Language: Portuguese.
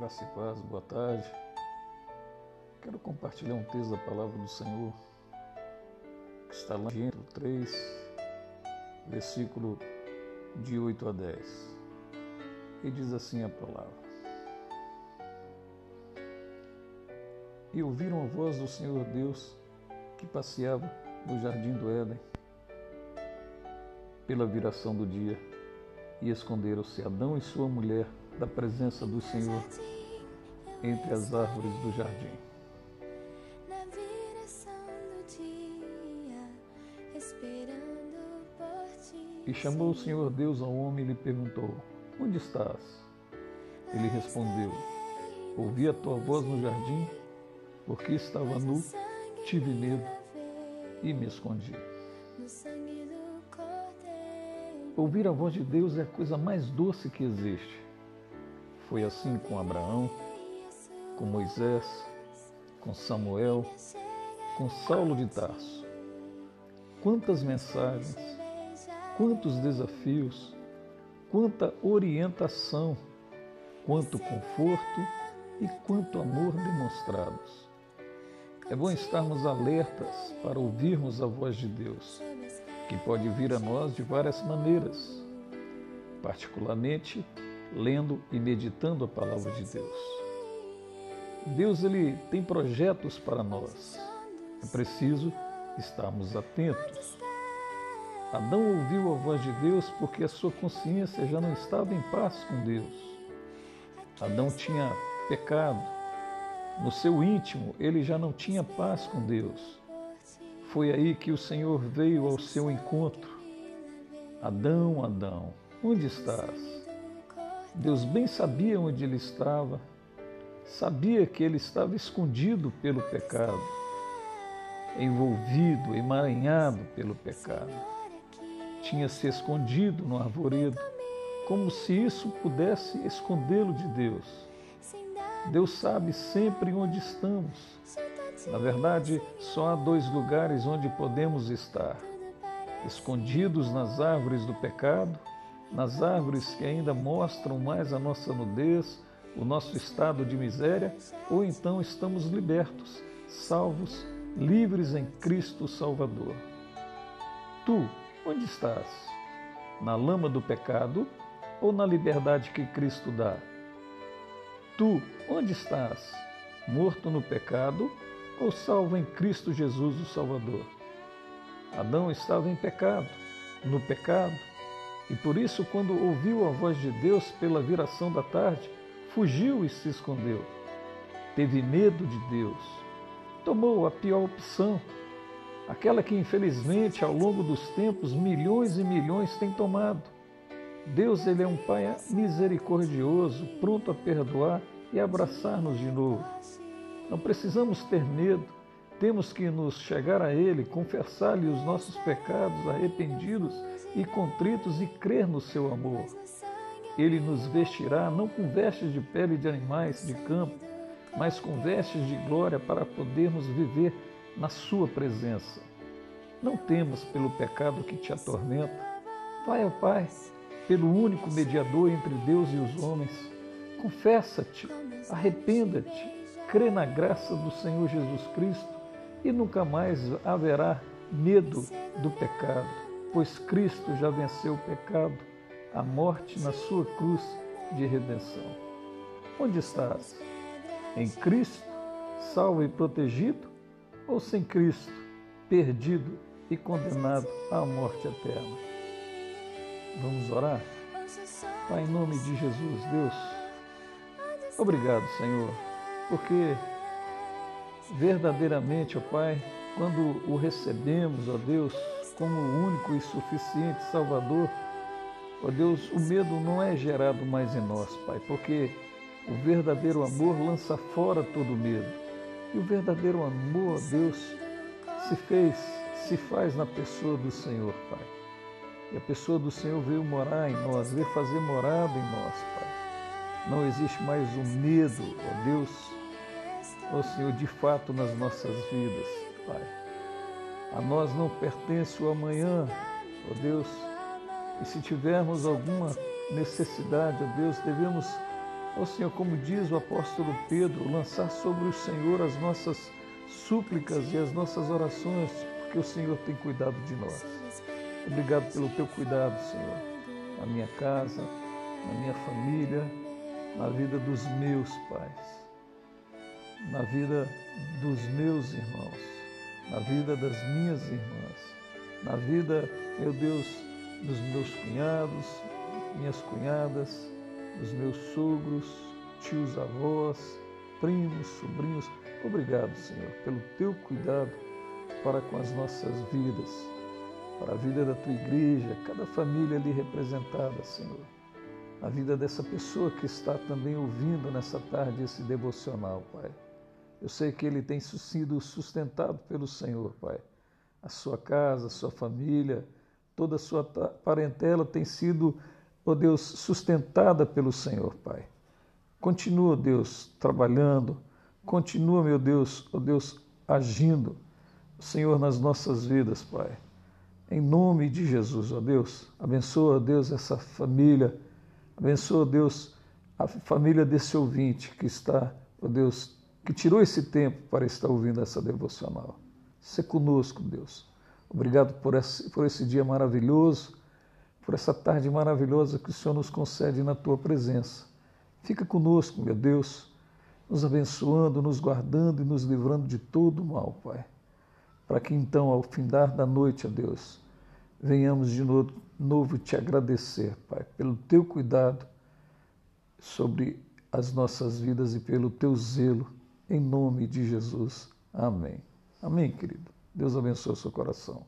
Graça e paz, boa tarde. Quero compartilhar um texto da palavra do Senhor que está lá em 3, versículo de 8 a 10. E diz assim a palavra: E ouviram a voz do Senhor Deus que passeava no jardim do Éden pela viração do dia, e esconderam-se Adão e sua mulher da presença do Senhor entre as árvores do jardim. E chamou o Senhor Deus ao homem e lhe perguntou: Onde estás? Ele respondeu: Ouvi a tua voz no jardim, porque estava nu, tive medo e me escondi. Ouvir a voz de Deus é a coisa mais doce que existe. Foi assim com Abraão, com Moisés, com Samuel, com Saulo de Tarso. Quantas mensagens, quantos desafios, quanta orientação, quanto conforto e quanto amor demonstrados. É bom estarmos alertas para ouvirmos a voz de Deus, que pode vir a nós de várias maneiras, particularmente lendo e meditando a palavra de Deus. Deus ele tem projetos para nós. É preciso estarmos atentos. Adão ouviu a voz de Deus porque a sua consciência já não estava em paz com Deus. Adão tinha pecado. No seu íntimo, ele já não tinha paz com Deus. Foi aí que o Senhor veio ao seu encontro. Adão, Adão, onde estás? Deus bem sabia onde ele estava, sabia que ele estava escondido pelo pecado, envolvido, emaranhado pelo pecado. Tinha se escondido no arvoredo, como se isso pudesse escondê-lo de Deus. Deus sabe sempre onde estamos. Na verdade, só há dois lugares onde podemos estar: escondidos nas árvores do pecado nas árvores que ainda mostram mais a nossa nudez, o nosso estado de miséria, ou então estamos libertos, salvos, livres em Cristo Salvador. Tu, onde estás? Na lama do pecado ou na liberdade que Cristo dá? Tu, onde estás? Morto no pecado ou salvo em Cristo Jesus, o Salvador? Adão estava em pecado, no pecado, e por isso, quando ouviu a voz de Deus pela viração da tarde, fugiu e se escondeu. Teve medo de Deus. Tomou a pior opção, aquela que infelizmente ao longo dos tempos milhões e milhões têm tomado. Deus ele é um Pai misericordioso, pronto a perdoar e abraçar-nos de novo. Não precisamos ter medo, temos que nos chegar a Ele, confessar-lhe os nossos pecados arrependidos e contritos e crer no seu amor. Ele nos vestirá não com vestes de pele de animais de campo, mas com vestes de glória para podermos viver na sua presença. Não temas pelo pecado que te atormenta. Vai ao Pai, pelo único mediador entre Deus e os homens. Confessa-te, arrependa-te, crê na graça do Senhor Jesus Cristo e nunca mais haverá medo do pecado pois Cristo já venceu o pecado, a morte na sua cruz de redenção. Onde estás? Em Cristo, salvo e protegido, ou sem Cristo, perdido e condenado à morte eterna? Vamos orar? Pai, em nome de Jesus, Deus, obrigado, Senhor, porque verdadeiramente, ó Pai, quando o recebemos, ó Deus, como o único e suficiente Salvador, ó Deus, o medo não é gerado mais em nós, Pai, porque o verdadeiro amor lança fora todo medo. E o verdadeiro amor, ó Deus, se fez, se faz na pessoa do Senhor, Pai. E a pessoa do Senhor veio morar em nós, veio fazer morada em nós, Pai. Não existe mais o medo, ó Deus, ó Senhor, de fato nas nossas vidas, Pai. A nós não pertence o amanhã, ó Deus. E se tivermos alguma necessidade, ó Deus, devemos Ó Senhor, como diz o apóstolo Pedro, lançar sobre o Senhor as nossas súplicas e as nossas orações, porque o Senhor tem cuidado de nós. Obrigado pelo teu cuidado, Senhor, na minha casa, na minha família, na vida dos meus pais, na vida dos meus irmãos, na vida das minhas irmãs, na vida, meu Deus, dos meus cunhados, minhas cunhadas, dos meus sogros, tios, avós, primos, sobrinhos. Obrigado, Senhor, pelo teu cuidado para com as nossas vidas, para a vida da tua igreja, cada família ali representada, Senhor. A vida dessa pessoa que está também ouvindo nessa tarde esse devocional, Pai. Eu sei que ele tem sido sustentado pelo Senhor, Pai. A sua casa, a sua família, toda a sua parentela tem sido, ó oh Deus, sustentada pelo Senhor, Pai. Continua, Deus, trabalhando, continua, meu Deus, ó oh Deus, agindo, Senhor, nas nossas vidas, Pai. Em nome de Jesus, ó Deus, abençoa, Deus, essa família, abençoa, Deus, a família desse ouvinte que está, ó Deus, que tirou esse tempo para estar ouvindo essa devocional. Se conosco, Deus. Obrigado por esse, por esse dia maravilhoso, por essa tarde maravilhosa que o Senhor nos concede na tua presença. Fica conosco, meu Deus, nos abençoando, nos guardando e nos livrando de todo mal, Pai. Para que então, ao findar da noite, ó Deus, venhamos de novo te agradecer, Pai, pelo teu cuidado sobre as nossas vidas e pelo teu zelo, em nome de Jesus. Amém. Amém, querido. Deus abençoe o seu coração.